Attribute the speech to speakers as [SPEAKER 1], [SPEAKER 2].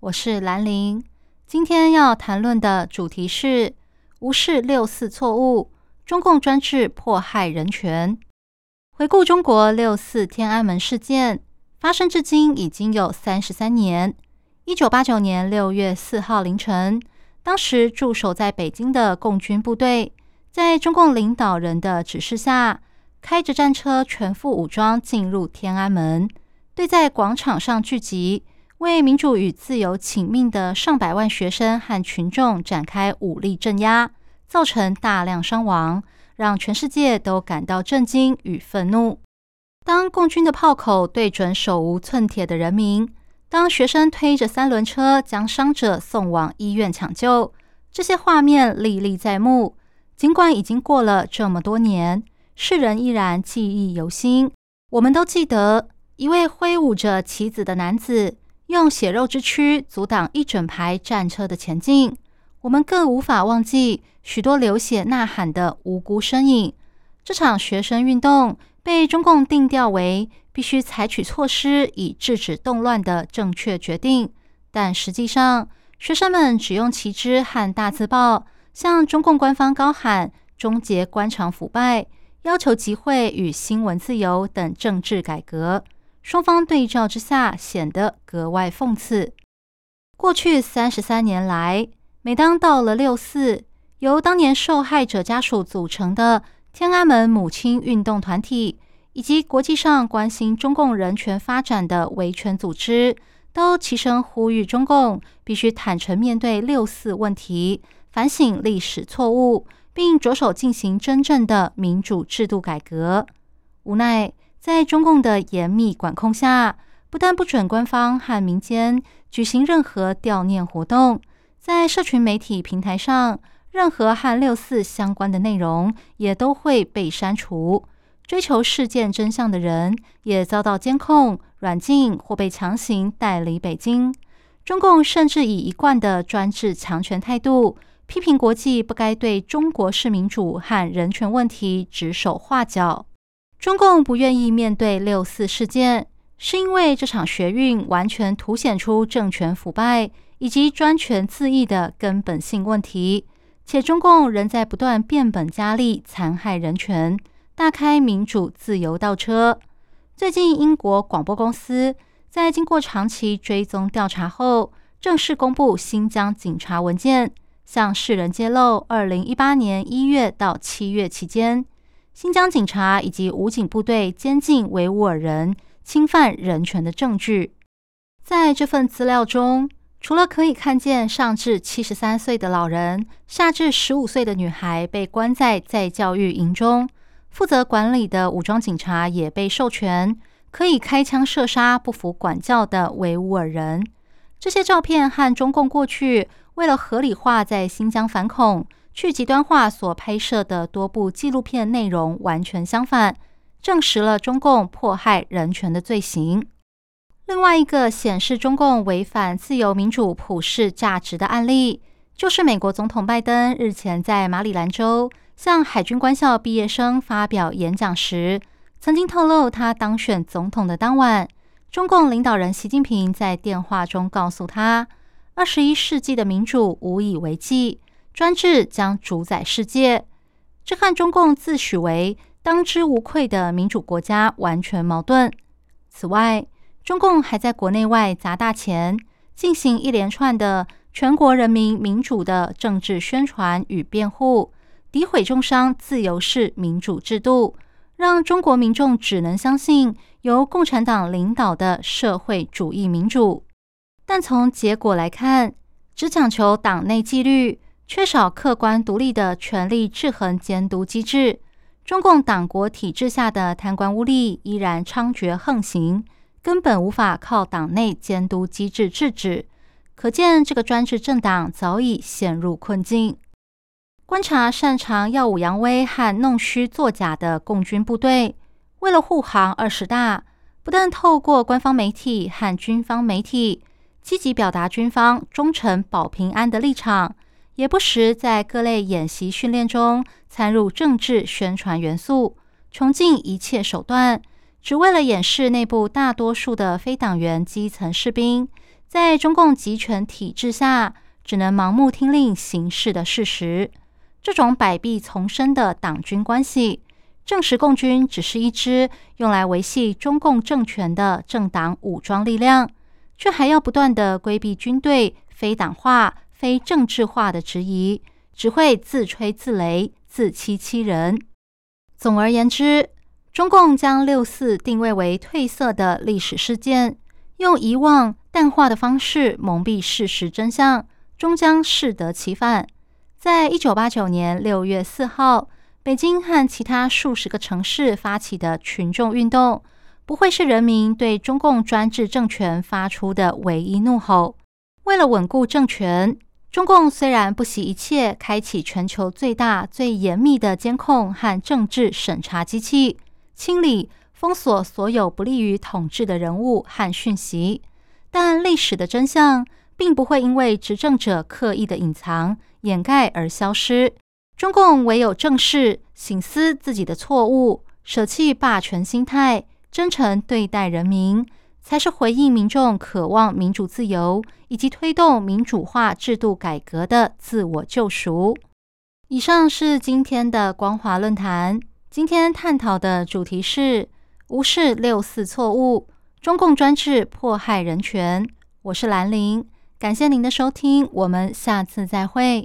[SPEAKER 1] 我是兰陵。今天要谈论的主题是无视六四错误，中共专制迫害人权。回顾中国六四天安门事件发生至今已经有三十三年。一九八九年六月四号凌晨，当时驻守在北京的共军部队，在中共领导人的指示下。开着战车，全副武装进入天安门，对在广场上聚集为民主与自由请命的上百万学生和群众展开武力镇压，造成大量伤亡，让全世界都感到震惊与愤怒。当共军的炮口对准手无寸铁的人民，当学生推着三轮车将伤者送往医院抢救，这些画面历历在目。尽管已经过了这么多年。世人依然记忆犹新。我们都记得一位挥舞着旗子的男子，用血肉之躯阻挡一整排战车的前进。我们更无法忘记许多流血呐喊的无辜身影。这场学生运动被中共定调为必须采取措施以制止动乱的正确决定，但实际上，学生们只用旗帜和大字报向中共官方高喊“终结官场腐败”。要求集会与新闻自由等政治改革，双方对照之下显得格外讽刺。过去三十三年来，每当到了六四，由当年受害者家属组成的天安门母亲运动团体，以及国际上关心中共人权发展的维权组织，都齐声呼吁中共必须坦诚面对六四问题，反省历史错误。并着手进行真正的民主制度改革。无奈，在中共的严密管控下，不但不准官方和民间举行任何悼念活动，在社群媒体平台上，任何和六四相关的内容也都会被删除。追求事件真相的人也遭到监控、软禁或被强行带离北京。中共甚至以一贯的专制强权态度。批评国际不该对中国式民主和人权问题指手画脚。中共不愿意面对六四事件，是因为这场学运完全凸显出政权腐败以及专权自义的根本性问题，且中共仍在不断变本加厉残害人权，大开民主自由倒车。最近，英国广播公司在经过长期追踪调查后，正式公布新疆警察文件。向世人揭露，二零一八年一月到七月期间，新疆警察以及武警部队监禁维吾尔人、侵犯人权的证据。在这份资料中，除了可以看见上至七十三岁的老人、下至十五岁的女孩被关在在教育营中，负责管理的武装警察也被授权可以开枪射杀不服管教的维吾尔人。这些照片和中共过去。为了合理化在新疆反恐、去极端化所拍摄的多部纪录片内容完全相反，证实了中共迫害人权的罪行。另外一个显示中共违反自由民主普世价值的案例，就是美国总统拜登日前在马里兰州向海军官校毕业生发表演讲时，曾经透露他当选总统的当晚，中共领导人习近平在电话中告诉他。二十一世纪的民主无以为继，专制将主宰世界。这和中共自诩为当之无愧的民主国家完全矛盾。此外，中共还在国内外砸大钱，进行一连串的全国人民民主的政治宣传与辩护，诋毁重伤自由式民主制度，让中国民众只能相信由共产党领导的社会主义民主。但从结果来看，只讲求党内纪律，缺少客观独立的权力制衡监督机制，中共党国体制下的贪官污吏依然猖獗横行，根本无法靠党内监督机制制止。可见这个专制政党早已陷入困境。观察擅长耀武扬威和弄虚作假的共军部队，为了护航二十大，不但透过官方媒体和军方媒体积极表达军方忠诚保平安的立场。也不时在各类演习训练中参入政治宣传元素，穷尽一切手段，只为了掩饰内部大多数的非党员基层士兵在中共集权体制下只能盲目听令行事的事实。这种百弊丛生的党军关系，证实共军只是一支用来维系中共政权的政党武装力量，却还要不断的规避军队非党化。非政治化的质疑，只会自吹自擂、自欺欺人。总而言之，中共将六四定位为褪色的历史事件，用遗忘、淡化的方式蒙蔽事实真相，终将适得其反。在一九八九年六月四号，北京和其他数十个城市发起的群众运动，不会是人民对中共专制政权发出的唯一怒吼。为了稳固政权。中共虽然不惜一切开启全球最大、最严密的监控和政治审查机器，清理、封锁所有不利于统治的人物和讯息，但历史的真相并不会因为执政者刻意的隐藏、掩盖而消失。中共唯有正视、醒思自己的错误，舍弃霸权心态，真诚对待人民。才是回应民众渴望民主自由以及推动民主化制度改革的自我救赎。以上是今天的光华论坛。今天探讨的主题是无视六四错误，中共专制迫害人权。我是兰陵，感谢您的收听，我们下次再会。